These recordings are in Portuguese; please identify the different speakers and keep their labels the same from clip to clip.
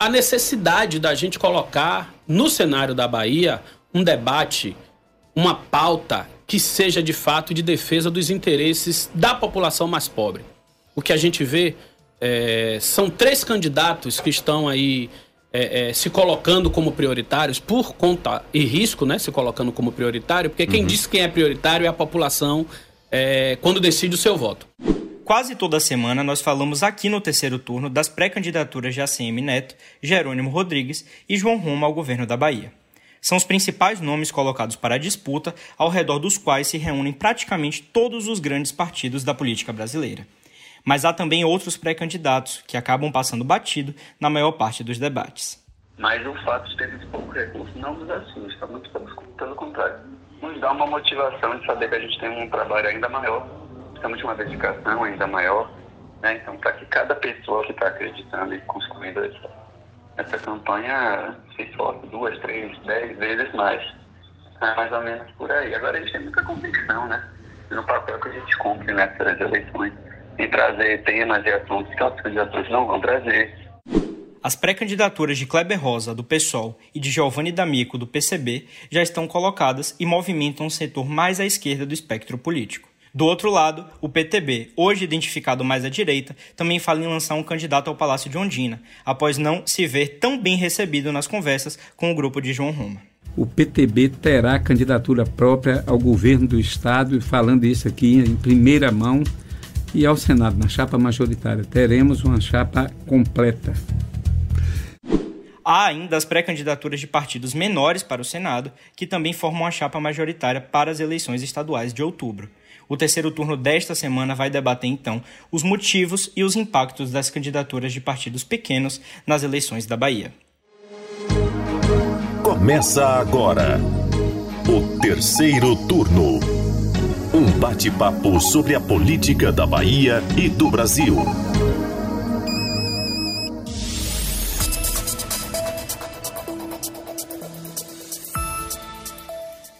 Speaker 1: a necessidade da gente colocar no cenário da Bahia um debate, uma pauta que seja de fato de defesa dos interesses da população mais pobre. O que a gente vê é, são três candidatos que estão aí é, é, se colocando como prioritários por conta e risco, né? Se colocando como prioritário, porque quem uhum. diz quem é prioritário é a população é, quando decide o seu voto.
Speaker 2: Quase toda semana nós falamos aqui no terceiro turno das pré-candidaturas de ACM Neto, Jerônimo Rodrigues e João Roma ao governo da Bahia. São os principais nomes colocados para a disputa, ao redor dos quais se reúnem praticamente todos os grandes partidos da política brasileira. Mas há também outros pré-candidatos que acabam passando batido na maior parte dos debates.
Speaker 3: Mas o fato de termos pouco recurso não nos assusta, muito pelo contrário. Nos dá uma motivação de saber que a gente tem um trabalho ainda maior precisamos de uma dedicação ainda maior, né? Então, para que cada pessoa que está acreditando e construindo essa, essa campanha se esforce duas, três, dez vezes mais, é mais ou menos por aí. Agora, a gente tem muita convicção, né? No papel que a gente cumpre nessas eleições, em trazer temas e assuntos que outros candidatos não vão trazer.
Speaker 2: As pré-candidaturas de Kleber Rosa, do PSOL, e de Giovanni D'Amico, do PCB, já estão colocadas e movimentam um setor mais à esquerda do espectro político. Do outro lado, o PTB, hoje identificado mais à direita, também fala em lançar um candidato ao Palácio de Ondina, após não se ver tão bem recebido nas conversas com o grupo de João Roma.
Speaker 4: O PTB terá candidatura própria ao governo do Estado, falando isso aqui em primeira mão, e ao Senado, na chapa majoritária. Teremos uma chapa completa.
Speaker 2: Há ainda as pré-candidaturas de partidos menores para o Senado, que também formam a chapa majoritária para as eleições estaduais de outubro. O terceiro turno desta semana vai debater então os motivos e os impactos das candidaturas de partidos pequenos nas eleições da Bahia.
Speaker 5: Começa agora o terceiro turno. Um bate-papo sobre a política da Bahia e do Brasil.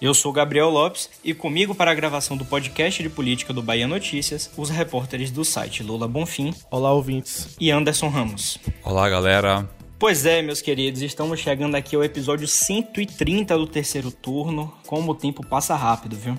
Speaker 2: Eu sou Gabriel Lopes e comigo para a gravação do podcast de política do Bahia Notícias, os repórteres do site Lula Bonfim.
Speaker 6: Olá, ouvintes.
Speaker 2: E Anderson Ramos.
Speaker 7: Olá, galera.
Speaker 2: Pois é, meus queridos, estamos chegando aqui ao episódio 130 do terceiro turno. Como o tempo passa rápido, viu?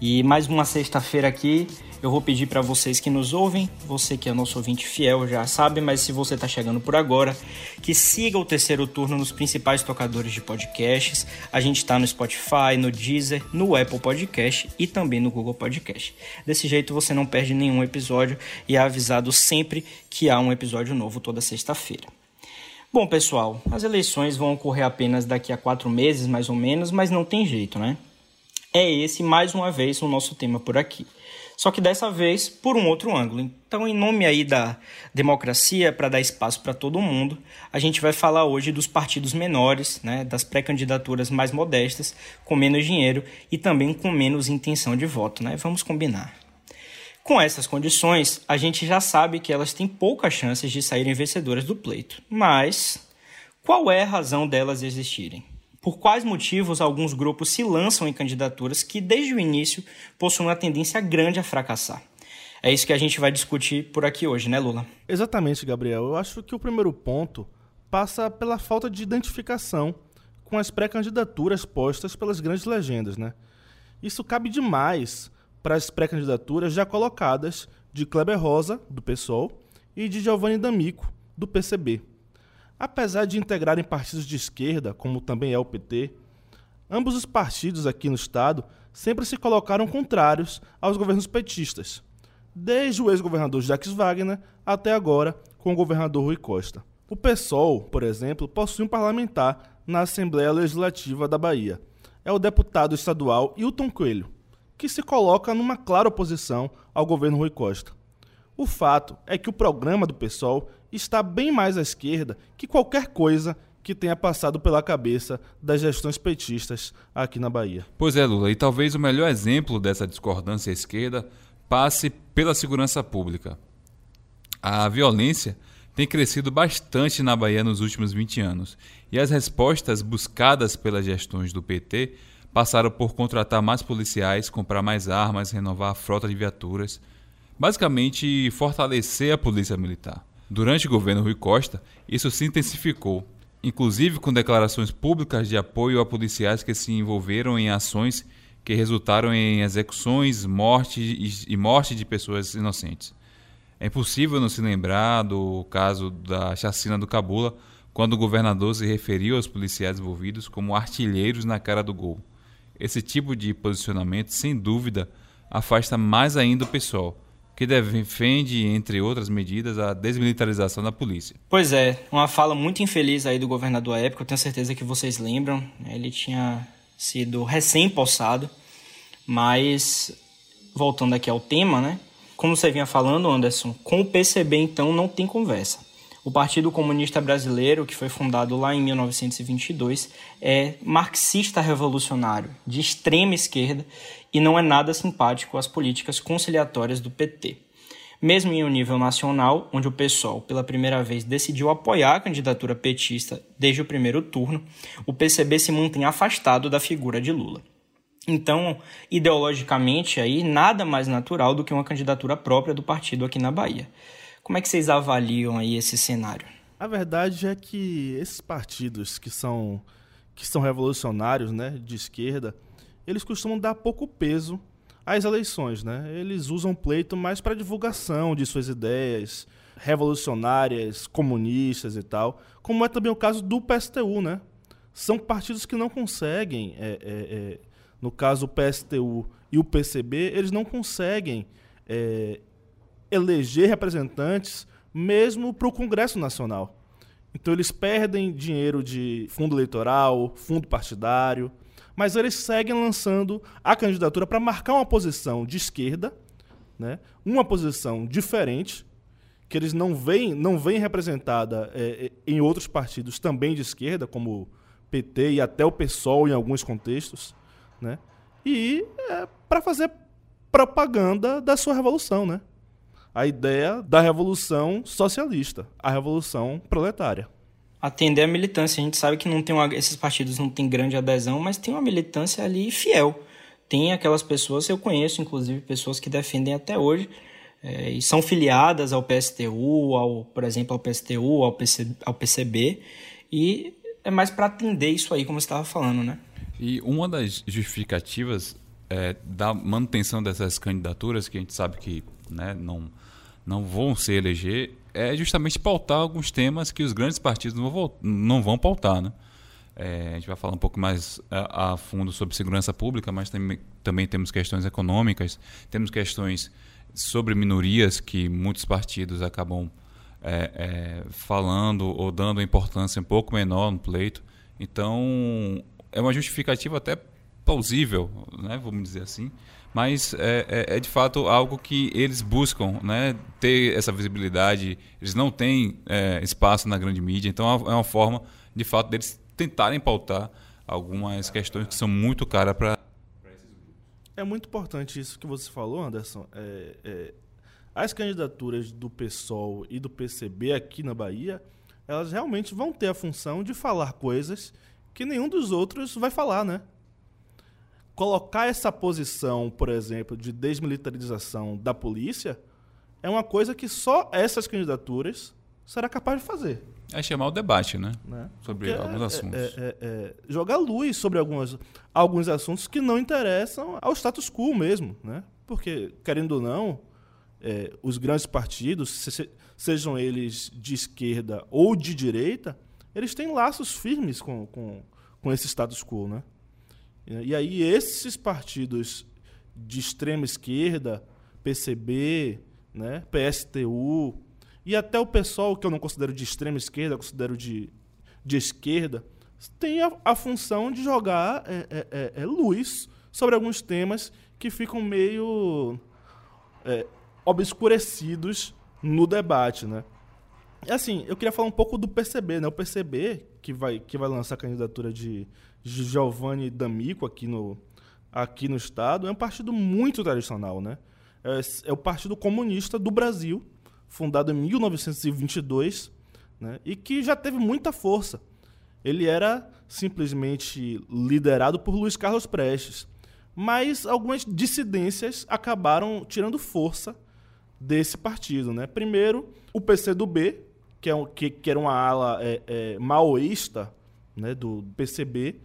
Speaker 2: E mais uma sexta-feira aqui eu vou pedir para vocês que nos ouvem, você que é nosso ouvinte fiel já sabe, mas se você está chegando por agora, que siga o terceiro turno nos principais tocadores de podcasts. A gente está no Spotify, no Deezer, no Apple Podcast e também no Google Podcast. Desse jeito você não perde nenhum episódio e é avisado sempre que há um episódio novo toda sexta-feira. Bom, pessoal, as eleições vão ocorrer apenas daqui a quatro meses, mais ou menos, mas não tem jeito, né? É esse, mais uma vez, o nosso tema por aqui só que dessa vez por um outro ângulo. Então, em nome aí da democracia, para dar espaço para todo mundo, a gente vai falar hoje dos partidos menores, né, das pré-candidaturas mais modestas, com menos dinheiro e também com menos intenção de voto. Né? Vamos combinar. Com essas condições, a gente já sabe que elas têm poucas chances de saírem vencedoras do pleito. Mas qual é a razão delas existirem? Por quais motivos alguns grupos se lançam em candidaturas que, desde o início, possuem uma tendência grande a fracassar. É isso que a gente vai discutir por aqui hoje, né, Lula?
Speaker 6: Exatamente, Gabriel. Eu acho que o primeiro ponto passa pela falta de identificação com as pré-candidaturas postas pelas grandes legendas, né? Isso cabe demais para as pré-candidaturas já colocadas de Kleber Rosa, do PSOL, e de Giovanni D'Amico, do PCB. Apesar de integrarem partidos de esquerda, como também é o PT, ambos os partidos aqui no estado sempre se colocaram contrários aos governos petistas, desde o ex-governador Jacques Wagner até agora com o governador Rui Costa. O PSOL, por exemplo, possui um parlamentar na Assembleia Legislativa da Bahia. É o deputado estadual Hilton Coelho, que se coloca numa clara oposição ao governo Rui Costa. O fato é que o programa do PSOL está bem mais à esquerda que qualquer coisa que tenha passado pela cabeça das gestões petistas aqui na Bahia.
Speaker 7: Pois é, Lula, e talvez o melhor exemplo dessa discordância à esquerda passe pela segurança pública. A violência tem crescido bastante na Bahia nos últimos 20 anos, e as respostas buscadas pelas gestões do PT passaram por contratar mais policiais, comprar mais armas, renovar a frota de viaturas, basicamente fortalecer a polícia militar. Durante o governo Rui Costa, isso se intensificou, inclusive com declarações públicas de apoio a policiais que se envolveram em ações que resultaram em execuções morte e morte de pessoas inocentes. É impossível não se lembrar do caso da chacina do Cabula, quando o governador se referiu aos policiais envolvidos como artilheiros na cara do gol. Esse tipo de posicionamento, sem dúvida, afasta mais ainda o pessoal, que defende, entre outras medidas, a desmilitarização da polícia.
Speaker 2: Pois é, uma fala muito infeliz aí do governador à época, eu tenho certeza que vocês lembram. Ele tinha sido recém-possado, mas voltando aqui ao tema, né? Como você vinha falando, Anderson, com o PCB então não tem conversa. O Partido Comunista Brasileiro, que foi fundado lá em 1922, é marxista revolucionário, de extrema esquerda e não é nada simpático às políticas conciliatórias do PT. Mesmo em um nível nacional, onde o PSOL pela primeira vez decidiu apoiar a candidatura petista desde o primeiro turno, o PCB se mantém afastado da figura de Lula. Então, ideologicamente, aí nada mais natural do que uma candidatura própria do partido aqui na Bahia. Como é que vocês avaliam aí esse cenário?
Speaker 6: A verdade é que esses partidos que são que são revolucionários, né, de esquerda, eles costumam dar pouco peso às eleições, né? Eles usam pleito mais para divulgação de suas ideias revolucionárias, comunistas e tal, como é também o caso do PSTU, né? São partidos que não conseguem, é, é, é, no caso o PSTU e o PCB, eles não conseguem é, eleger representantes mesmo para o Congresso Nacional. Então eles perdem dinheiro de fundo eleitoral, fundo partidário, mas eles seguem lançando a candidatura para marcar uma posição de esquerda, né? uma posição diferente, que eles não veem, não veem representada é, é em outros partidos também de esquerda, como PT e até o PSOL em alguns contextos, né? e é, para fazer propaganda da sua revolução, né? a ideia da revolução socialista, a revolução proletária.
Speaker 2: Atender a militância. A gente sabe que não tem uma, esses partidos não têm grande adesão, mas tem uma militância ali fiel. Tem aquelas pessoas, eu conheço inclusive pessoas que defendem até hoje é, e são filiadas ao PSTU, ao, por exemplo, ao PSTU, ao, PC, ao PCB, e é mais para atender isso aí, como você estava falando, né?
Speaker 7: E uma das justificativas é, da manutenção dessas candidaturas, que a gente sabe que né, não não vão se eleger é justamente pautar alguns temas que os grandes partidos não vão, não vão pautar. Né? É, a gente vai falar um pouco mais a, a fundo sobre segurança pública, mas também, também temos questões econômicas, temos questões sobre minorias que muitos partidos acabam é, é, falando ou dando importância um pouco menor no pleito. Então, é uma justificativa até plausível, né, vamos dizer assim, mas é, é, é, de fato algo que eles buscam, né? Ter essa visibilidade. Eles não têm é, espaço na grande mídia, então é uma forma, de fato, deles tentarem pautar algumas questões que são muito caras para
Speaker 6: é muito importante isso que você falou, Anderson. É, é, as candidaturas do PSOL e do PCB aqui na Bahia, elas realmente vão ter a função de falar coisas que nenhum dos outros vai falar, né? Colocar essa posição, por exemplo, de desmilitarização da polícia é uma coisa que só essas candidaturas será capaz de fazer.
Speaker 7: É chamar o debate, né? né? Sobre Porque alguns é, assuntos.
Speaker 6: É, é, é, jogar luz sobre algumas, alguns assuntos que não interessam ao status quo mesmo, né? Porque, querendo ou não, é, os grandes partidos, se, sejam eles de esquerda ou de direita, eles têm laços firmes com, com, com esse status quo, né? E aí esses partidos de extrema esquerda, PCB, né, PSTU, e até o pessoal que eu não considero de extrema esquerda, eu considero de, de esquerda, tem a, a função de jogar é, é, é, é luz sobre alguns temas que ficam meio é, obscurecidos no debate, né? Assim, eu queria falar um pouco do PCB, né? O PCB, que vai, que vai lançar a candidatura de, Giovanni D'Amico aqui no, aqui no estado, é um partido muito tradicional, né? É, é, o Partido Comunista do Brasil, fundado em 1922, né? e que já teve muita força. Ele era simplesmente liderado por Luiz Carlos Prestes, mas algumas dissidências acabaram tirando força desse partido. Né? Primeiro, o PCdoB, que, é um, que, que era uma ala é, é, maoísta né, do PCB,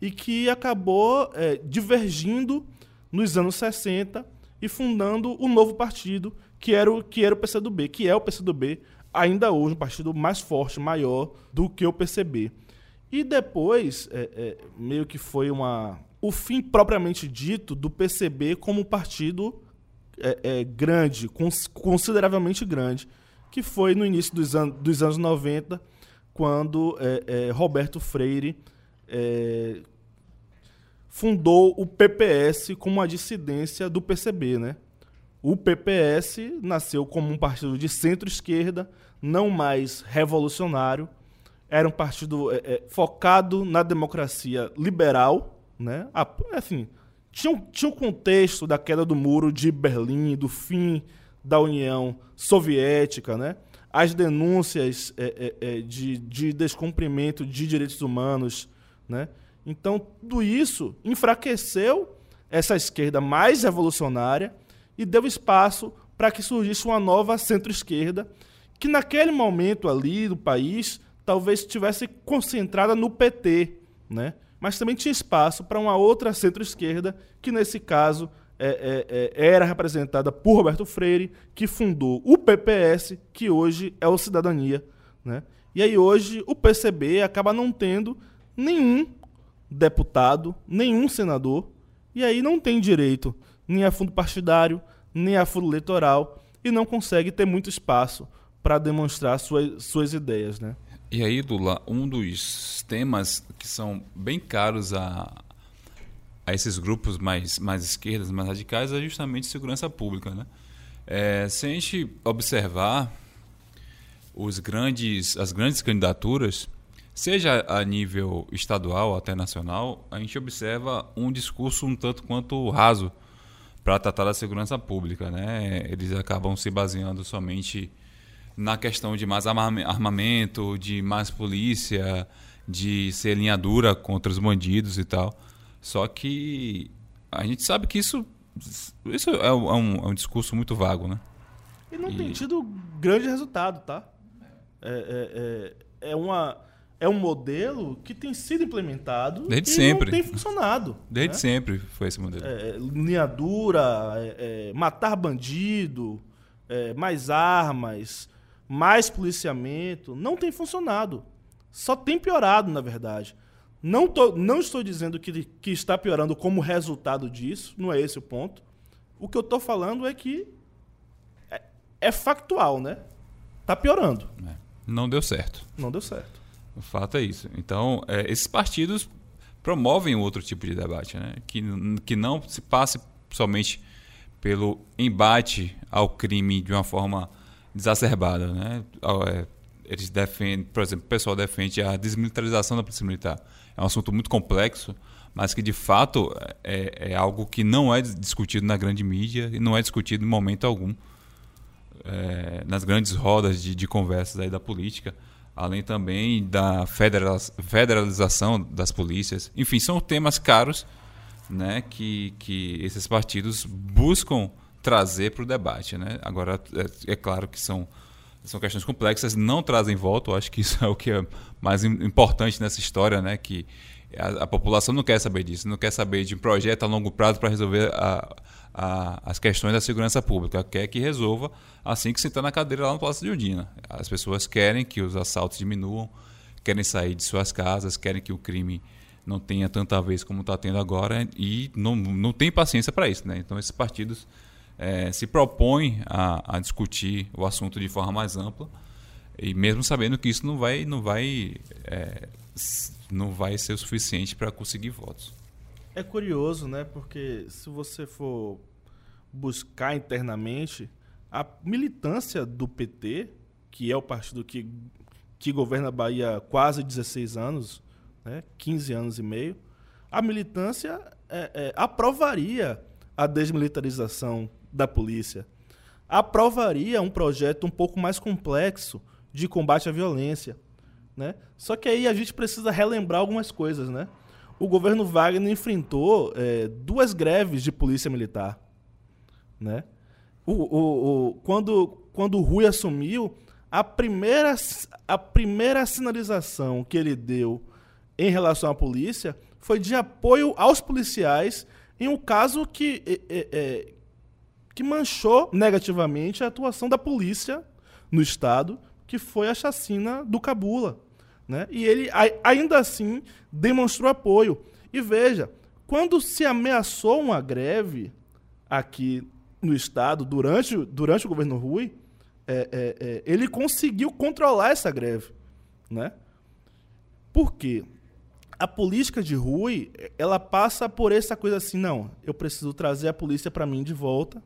Speaker 6: e que acabou é, divergindo nos anos 60 e fundando o novo partido, que era o, que era o PCdoB, que é o PCdoB ainda hoje um partido mais forte, maior do que o PCB. E depois, é, é, meio que foi uma o fim propriamente dito do PCB como partido é, é, grande, cons consideravelmente grande, que foi no início dos, an dos anos 90, quando é, é, Roberto Freire fundou o PPS como uma dissidência do PCB, né? O PPS nasceu como um partido de centro-esquerda, não mais revolucionário. Era um partido é, é, focado na democracia liberal, né? Assim, tinha, tinha um contexto da queda do muro de Berlim, do fim da União Soviética, né? As denúncias é, é, é de, de descumprimento de direitos humanos, né? Então, tudo isso enfraqueceu essa esquerda mais revolucionária e deu espaço para que surgisse uma nova centro-esquerda, que naquele momento ali do país talvez estivesse concentrada no PT, né? mas também tinha espaço para uma outra centro-esquerda, que nesse caso é, é, é, era representada por Roberto Freire, que fundou o PPS, que hoje é o Cidadania. Né? E aí hoje o PCB acaba não tendo nenhum deputado, nenhum senador, e aí não tem direito nem a fundo partidário, nem a fundo eleitoral, e não consegue ter muito espaço para demonstrar suas, suas ideias. Né?
Speaker 7: E aí, Dula, um dos temas que são bem caros a, a esses grupos mais, mais esquerdas, mais radicais, é justamente segurança pública. Né? É, se a gente observar os grandes, as grandes candidaturas, Seja a nível estadual até nacional, a gente observa um discurso um tanto quanto raso para tratar da segurança pública. Né? Eles acabam se baseando somente na questão de mais armamento, de mais polícia, de ser linha dura contra os bandidos e tal. Só que a gente sabe que isso, isso é, um, é um discurso muito vago, né?
Speaker 6: E não e... tem tido grande resultado, tá? É, é, é, é uma é um modelo que tem sido implementado
Speaker 7: Desde e sempre.
Speaker 6: não tem funcionado.
Speaker 7: Desde né? sempre foi esse modelo.
Speaker 6: É, linha dura, é, é, matar bandido, é, mais armas, mais policiamento, não tem funcionado. Só tem piorado, na verdade. Não, tô, não estou dizendo que, que está piorando como resultado disso, não é esse o ponto. O que eu estou falando é que é, é factual, né? Está piorando.
Speaker 7: É. Não deu certo.
Speaker 6: Não deu certo.
Speaker 7: O fato é isso. Então, é, esses partidos promovem outro tipo de debate, né? que, que não se passe somente pelo embate ao crime de uma forma exacerbada. Né? Eles defendem, por exemplo, o pessoal defende a desmilitarização da Polícia Militar. É um assunto muito complexo, mas que de fato é, é algo que não é discutido na grande mídia e não é discutido em momento algum é, nas grandes rodas de, de conversas aí da política além também da federalização das polícias. Enfim, são temas caros né, que, que esses partidos buscam trazer para o debate. Né? Agora, é, é, claro que são, são questões complexas, não trazem voto, eu acho que isso é o que é mais importante nessa história, né? que a, a população não quer saber disso, não quer saber de um projeto a longo prazo para resolver a, a, as questões da segurança pública, quer que resolva assim que sentar na cadeira lá no Palácio de Undina. As pessoas querem que os assaltos diminuam, querem sair de suas casas, querem que o crime não tenha tanta vez como está tendo agora e não, não tem paciência para isso. Né? Então, esses partidos é, se propõem a, a, discutir o assunto de forma mais ampla e mesmo sabendo que isso não vai, não vai, é, não vai ser o suficiente para conseguir votos.
Speaker 6: É curioso, né? Porque se você for buscar internamente, a militância do PT, que é o partido que, que governa a Bahia há quase 16 anos, né? 15 anos e meio, a militância é, é, aprovaria a desmilitarização da polícia. Aprovaria um projeto um pouco mais complexo de combate à violência. Né? Só que aí a gente precisa relembrar algumas coisas, né? o governo Wagner enfrentou é, duas greves de polícia militar. Né? o, o, o, quando, quando o Rui assumiu, a primeira, a primeira sinalização que ele deu em relação à polícia foi de apoio aos policiais em um caso que, é, é, que manchou negativamente a atuação da polícia no Estado, que foi a chacina do Cabula. Né? E ele ainda assim demonstrou apoio. E veja, quando se ameaçou uma greve aqui no Estado, durante, durante o governo Rui, é, é, é, ele conseguiu controlar essa greve. Né? Por quê? A política de Rui, ela passa por essa coisa assim, não, eu preciso trazer a polícia para mim de volta,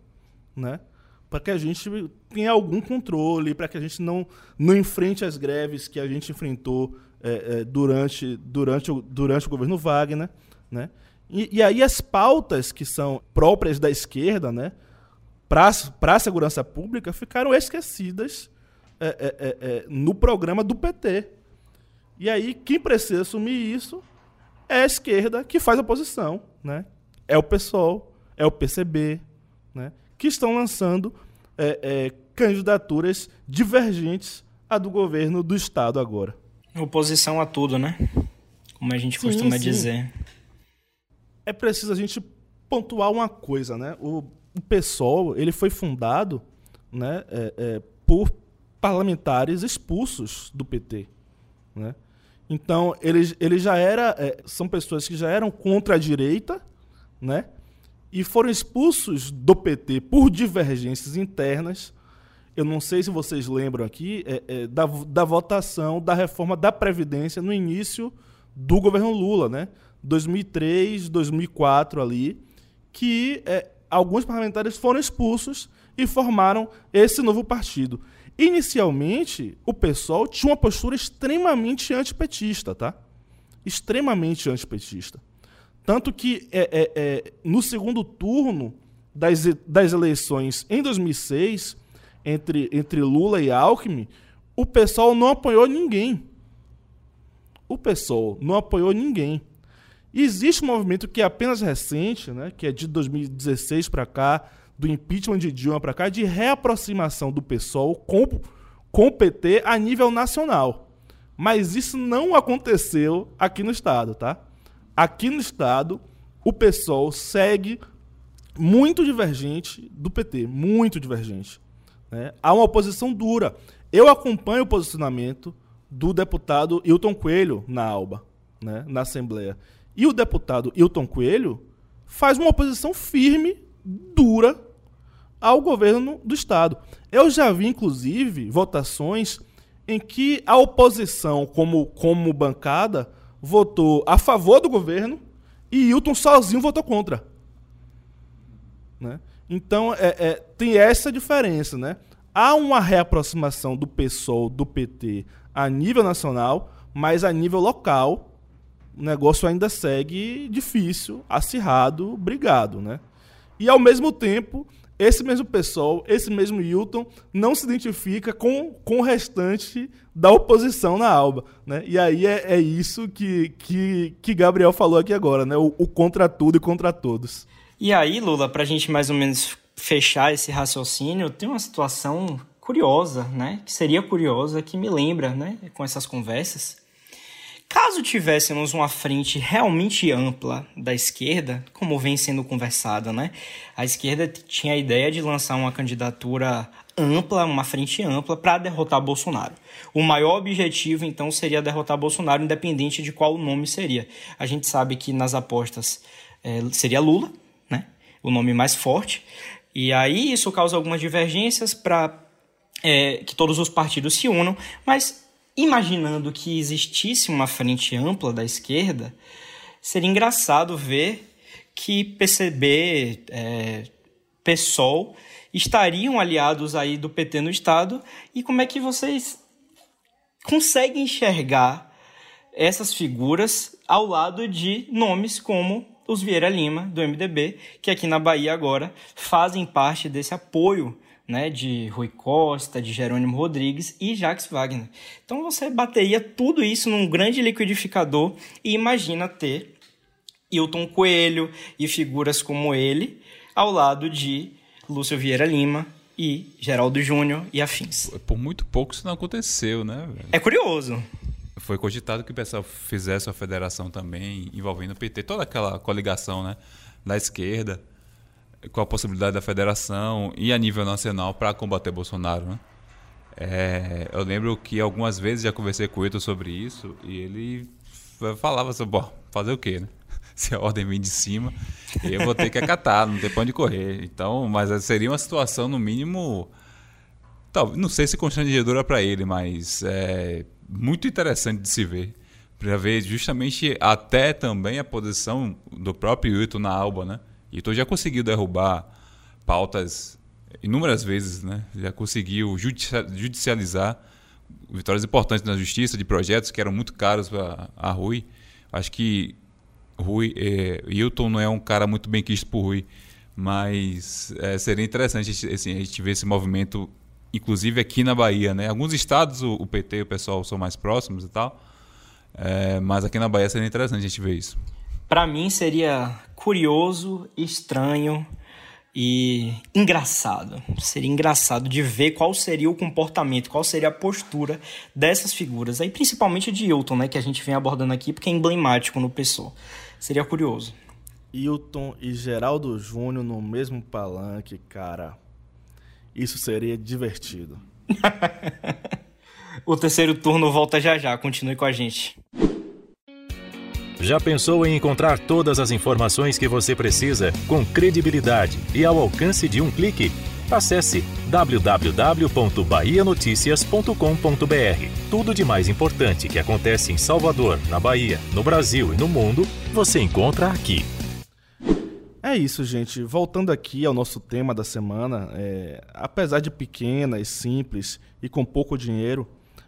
Speaker 6: né? para que a gente tenha algum controle, para que a gente não, não enfrente as greves que a gente enfrentou é, é, durante, durante, o, durante o governo Wagner. Né? E, e, aí as pautas que são próprias da esquerda né, para a segurança pública ficaram esquecidas é, é, é, é, no programa do PT. E aí quem precisa assumir isso é a esquerda que faz oposição. Né? É o PSOL, é o PCB, né? Que estão lançando é, é, candidaturas divergentes à do governo do Estado agora.
Speaker 2: Oposição a tudo, né? Como a gente sim, costuma sim. dizer.
Speaker 6: É preciso a gente pontuar uma coisa, né? O, o PSOL ele foi fundado né, é, é, por parlamentares expulsos do PT. Né? Então, eles, ele já era, é, são pessoas que já eram contra a direita, né? E foram expulsos do PT por divergências internas. Eu não sei se vocês lembram aqui é, é, da, da votação da reforma da Previdência no início do governo Lula, né? 2003, 2004 ali, que é, alguns parlamentares foram expulsos e formaram esse novo partido. Inicialmente, o PSOL tinha uma postura extremamente antipetista, tá? Extremamente antipetista. Tanto que é, é, é, no segundo turno das, das eleições em 2006, entre, entre Lula e Alckmin, o pessoal não apoiou ninguém. O pessoal não apoiou ninguém. Existe um movimento que é apenas recente, né, que é de 2016 para cá, do impeachment de Dilma para cá, de reaproximação do pessoal com, com o PT a nível nacional. Mas isso não aconteceu aqui no Estado, tá? Aqui no Estado, o PSOL segue muito divergente do PT, muito divergente. Né? Há uma oposição dura. Eu acompanho o posicionamento do deputado Hilton Coelho na ALBA, né? na Assembleia. E o deputado Hilton Coelho faz uma oposição firme, dura, ao governo do Estado. Eu já vi, inclusive, votações em que a oposição, como, como bancada, votou a favor do governo e Hilton sozinho votou contra. Né? Então, é, é, tem essa diferença. Né? Há uma reaproximação do PSOL, do PT, a nível nacional, mas a nível local, o negócio ainda segue difícil, acirrado, brigado. Né? E, ao mesmo tempo, esse mesmo pessoal, esse mesmo Hilton, não se identifica com, com o restante da oposição na Alba. Né? E aí é, é isso que, que, que Gabriel falou aqui agora, né? O, o contra tudo e contra todos.
Speaker 2: E aí, Lula, para a gente mais ou menos fechar esse raciocínio, tem uma situação curiosa, né? Que seria curiosa, que me lembra, né? Com essas conversas Caso tivéssemos uma frente realmente ampla da esquerda, como vem sendo conversado, né? A esquerda tinha a ideia de lançar uma candidatura ampla, uma frente ampla para derrotar Bolsonaro. O maior objetivo então seria derrotar Bolsonaro, independente de qual o nome seria. A gente sabe que nas apostas é, seria Lula, né? O nome mais forte. E aí isso causa algumas divergências para é, que todos os partidos se unam, mas imaginando que existisse uma frente ampla da esquerda, seria engraçado ver que PCB, é, PSOL estariam aliados aí do PT no Estado. E como é que vocês conseguem enxergar essas figuras ao lado de nomes como os Vieira Lima, do MDB, que aqui na Bahia agora fazem parte desse apoio né, de Rui Costa, de Jerônimo Rodrigues e Jacques Wagner. Então você bateria tudo isso num grande liquidificador e imagina ter Hilton Coelho e figuras como ele ao lado de Lúcio Vieira Lima e Geraldo Júnior e afins.
Speaker 7: Por muito pouco isso não aconteceu, né? Velho?
Speaker 2: É curioso.
Speaker 7: Foi cogitado que o pessoal fizesse uma federação também envolvendo o PT, toda aquela coligação né, da esquerda, com a possibilidade da federação e a nível nacional para combater Bolsonaro. Né? É, eu lembro que algumas vezes já conversei com ele sobre isso e ele falava assim, bom, fazer o quê, né? Se a ordem vem de cima, eu vou ter que acatar, não tem pra onde correr. Então, mas seria uma situação, no mínimo, talvez, não sei se constrangedora para ele, mas é muito interessante de se ver. Para ver justamente até também a posição do próprio Hilton na Alba, né? Hilton já conseguiu derrubar pautas inúmeras vezes, né? Já conseguiu judicializar vitórias importantes na justiça de projetos que eram muito caros para a Rui. Acho que Rui, é, Hilton não é um cara muito bem quisto por Rui, mas é, seria interessante assim, a gente ver esse movimento, inclusive aqui na Bahia, né? Alguns estados o, o PT e o pessoal são mais próximos e tal, é, mas aqui na Bahia seria interessante a gente ver isso.
Speaker 2: Para mim seria curioso, estranho e engraçado. Seria engraçado de ver qual seria o comportamento, qual seria a postura dessas figuras. Aí principalmente de Hilton, né, que a gente vem abordando aqui porque é emblemático no pessoal. Seria curioso.
Speaker 6: Hilton e Geraldo Júnior no mesmo palanque, cara. Isso seria divertido.
Speaker 2: o terceiro turno volta já já. Continue com a gente.
Speaker 5: Já pensou em encontrar todas as informações que você precisa com credibilidade e ao alcance de um clique? Acesse www.bahianoticias.com.br. Tudo de mais importante que acontece em Salvador, na Bahia, no Brasil e no mundo, você encontra aqui.
Speaker 6: É isso, gente. Voltando aqui ao nosso tema da semana, é, apesar de pequenas, simples e com pouco dinheiro,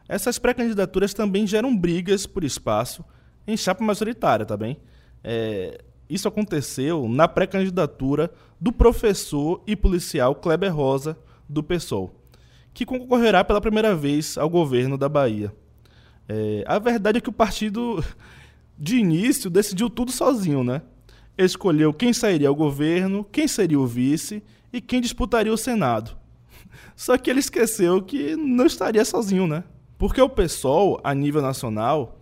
Speaker 6: essas pré-candidaturas também geram brigas por espaço em chapa majoritária, tá bem? É, isso aconteceu na pré-candidatura do professor e policial Kleber Rosa, do PSOL, que concorrerá pela primeira vez ao governo da Bahia. É, a verdade é que o partido, de início, decidiu tudo sozinho, né? Escolheu quem sairia ao governo, quem seria o vice e quem disputaria o Senado. Só que ele esqueceu que não estaria sozinho, né? Porque o PSOL, a nível nacional,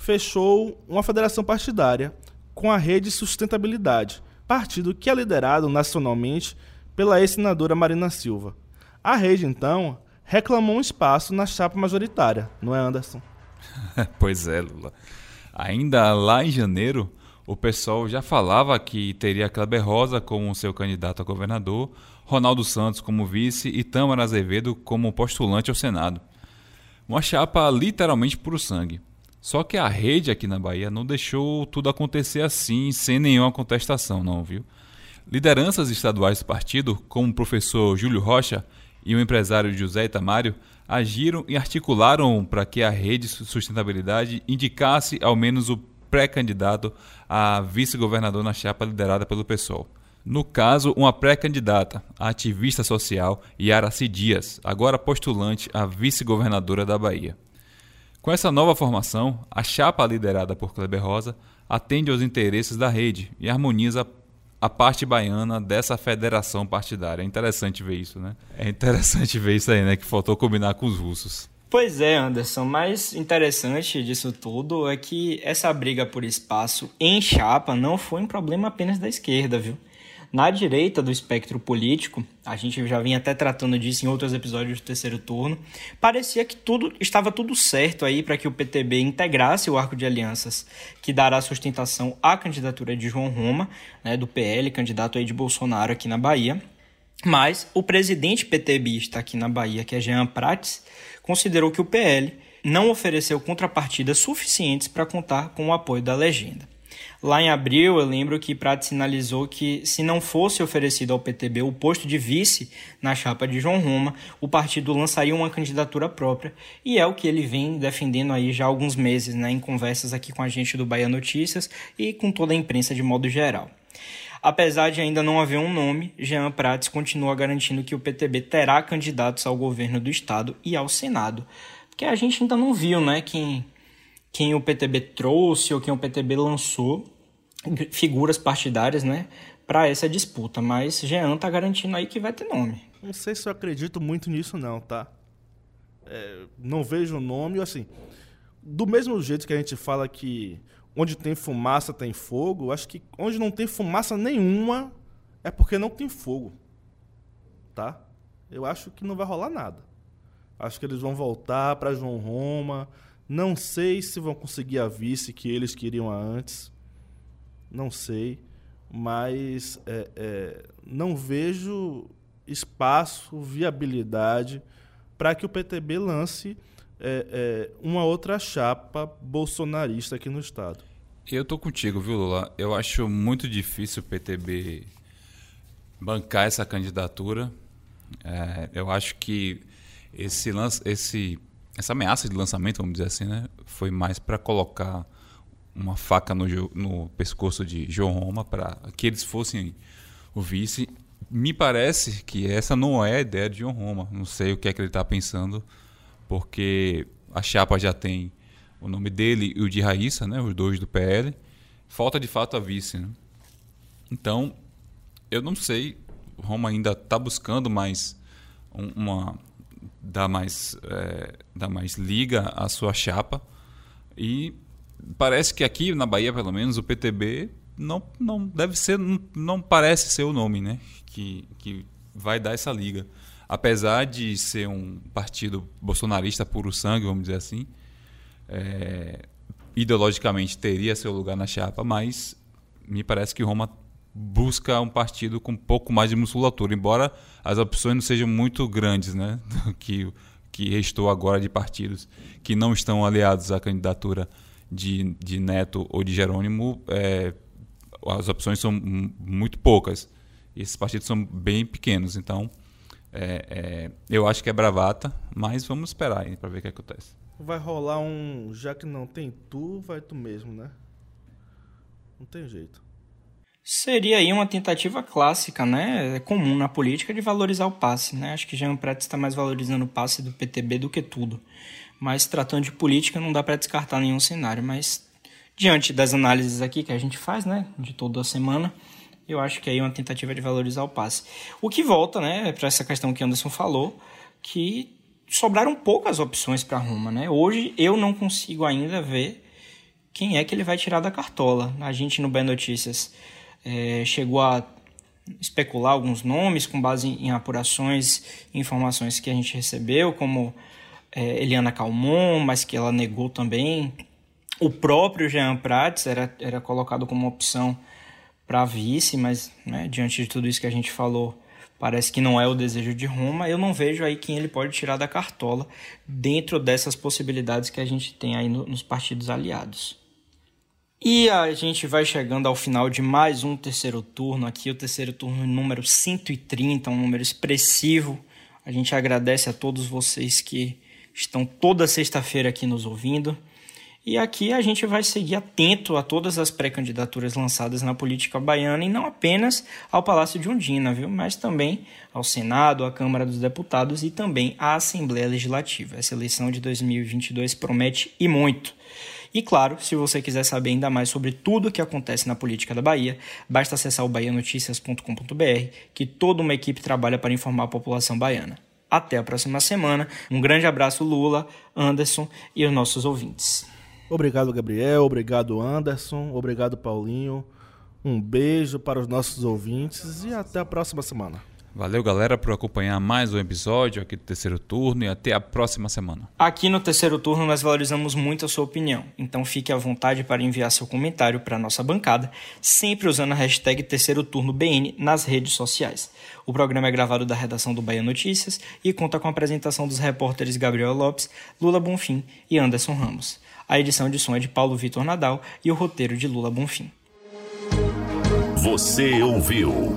Speaker 6: fechou uma federação partidária com a Rede Sustentabilidade, partido que é liderado nacionalmente pela ex-senadora Marina Silva. A rede, então, reclamou um espaço na chapa majoritária, não é, Anderson?
Speaker 7: pois é, Lula. Ainda lá em janeiro, o pessoal já falava que teria Kleber Rosa como seu candidato a governador, Ronaldo Santos como vice e Tâmara Azevedo como postulante ao Senado. Uma chapa literalmente por sangue. Só que a rede aqui na Bahia não deixou tudo acontecer assim, sem nenhuma contestação, não, viu? Lideranças estaduais do partido, como o professor Júlio Rocha e o empresário José Itamário, agiram e articularam para que a rede sustentabilidade indicasse ao menos o pré-candidato a vice-governador na chapa liderada pelo PSOL. No caso, uma pré-candidata, a ativista social Yaraci Dias, agora postulante a vice-governadora da Bahia. Com essa nova formação, a chapa liderada por Kleber Rosa atende aos interesses da rede e harmoniza a parte baiana dessa federação partidária. É interessante ver isso, né? É interessante ver isso aí, né? Que faltou combinar com os russos.
Speaker 2: Pois é, Anderson. Mais interessante disso tudo é que essa briga por espaço em chapa não foi um problema apenas da esquerda, viu? Na direita do espectro político, a gente já vinha até tratando disso em outros episódios do terceiro turno, parecia que tudo estava tudo certo aí para que o PTB integrasse o arco de alianças que dará sustentação à candidatura de João Roma, né, do PL, candidato aí de Bolsonaro aqui na Bahia. Mas o presidente PTBista aqui na Bahia, que é Jean Prates, considerou que o PL não ofereceu contrapartidas suficientes para contar com o apoio da legenda. Lá em abril, eu lembro que Prato sinalizou que, se não fosse oferecido ao PTB o posto de vice na chapa de João Roma, o partido lançaria uma candidatura própria, e é o que ele vem defendendo aí já há alguns meses, né, em conversas aqui com a gente do Bahia Notícias e com toda a imprensa de modo geral. Apesar de ainda não haver um nome, Jean Prates continua garantindo que o PTB terá candidatos ao governo do estado e ao Senado. Porque a gente ainda não viu, né, quem quem o PTB trouxe ou quem o PTB lançou, figuras partidárias, né, para essa disputa, mas Jean tá garantindo aí que vai ter nome.
Speaker 6: Não sei se eu acredito muito nisso não, tá? É, não vejo o nome, assim, do mesmo jeito que a gente fala que onde tem fumaça tem fogo, acho que onde não tem fumaça nenhuma é porque não tem fogo, tá? Eu acho que não vai rolar nada. Acho que eles vão voltar para João Roma. Não sei se vão conseguir a vice que eles queriam antes. Não sei mas é, é, não vejo espaço, viabilidade para que o PTB lance é, é, uma outra chapa bolsonarista aqui no Estado.
Speaker 7: Eu tô contigo, viu, Lula? Eu acho muito difícil o PTB bancar essa candidatura. É, eu acho que esse, esse, essa ameaça de lançamento, vamos dizer assim, né, foi mais para colocar uma faca no, no pescoço de João Roma para que eles fossem o vice. Me parece que essa não é a ideia de João Roma. Não sei o que é que ele está pensando, porque a chapa já tem o nome dele e o de Raíssa, né, os dois do PL. Falta de fato a vice. Né? Então, eu não sei. Roma ainda está buscando mais uma dar mais é, mais liga à sua chapa e parece que aqui na Bahia, pelo menos, o PTB não, não deve ser, não, não parece ser o nome, né? Que, que vai dar essa liga. Apesar de ser um partido bolsonarista puro sangue, vamos dizer assim, é, ideologicamente teria seu lugar na chapa, mas me parece que Roma busca um partido com um pouco mais de musculatura, embora as opções não sejam muito grandes, né? que, que restou agora de partidos que não estão aliados à candidatura de, de Neto ou de Jerônimo, é, as opções são muito poucas. Esses partidos são bem pequenos. Então, é, é, eu acho que é bravata, mas vamos esperar para ver o que acontece.
Speaker 6: Vai rolar um. Já que não tem tu, vai tu mesmo, né? Não tem jeito.
Speaker 2: Seria aí uma tentativa clássica, né? É comum na política de valorizar o passe, né? Acho que Jean Prates está mais valorizando o passe do PTB do que tudo. Mas tratando de política, não dá para descartar nenhum cenário. Mas diante das análises aqui que a gente faz, né, de toda a semana, eu acho que aí é uma tentativa de valorizar o passe. O que volta, né, para essa questão que Anderson falou, que sobraram poucas opções para Roma, né? Hoje eu não consigo ainda ver quem é que ele vai tirar da cartola. A gente no Bem Notícias é, chegou a especular alguns nomes com base em apurações e informações que a gente recebeu, como é, Eliana Calmon, mas que ela negou também. O próprio Jean Prates era, era colocado como opção para vice, mas né, diante de tudo isso que a gente falou, parece que não é o desejo de Roma. Eu não vejo aí quem ele pode tirar da cartola dentro dessas possibilidades que a gente tem aí no, nos partidos aliados. E a gente vai chegando ao final de mais um terceiro turno aqui, o terceiro turno número 130, um número expressivo. A gente agradece a todos vocês que estão toda sexta-feira aqui nos ouvindo. E aqui a gente vai seguir atento a todas as pré-candidaturas lançadas na política baiana e não apenas ao Palácio de Undina, viu? mas também ao Senado, à Câmara dos Deputados e também à Assembleia Legislativa. Essa eleição de 2022 promete e muito. E claro, se você quiser saber ainda mais sobre tudo o que acontece na política da Bahia, basta acessar o baianoticias.com.br, que toda uma equipe trabalha para informar a população baiana. Até a próxima semana. Um grande abraço, Lula, Anderson e os nossos ouvintes.
Speaker 6: Obrigado, Gabriel. Obrigado, Anderson. Obrigado, Paulinho. Um beijo para os nossos ouvintes e até a próxima semana.
Speaker 7: Valeu, galera, por acompanhar mais um episódio aqui do terceiro turno e até a próxima semana.
Speaker 2: Aqui no terceiro turno nós valorizamos muito a sua opinião, então fique à vontade para enviar seu comentário para a nossa bancada, sempre usando a hashtag terceiro turno BN nas redes sociais. O programa é gravado da redação do Bahia Notícias e conta com a apresentação dos repórteres Gabriel Lopes, Lula Bonfim e Anderson Ramos. A edição de som é de Paulo Vitor Nadal e o roteiro de Lula Bonfim.
Speaker 5: Você ouviu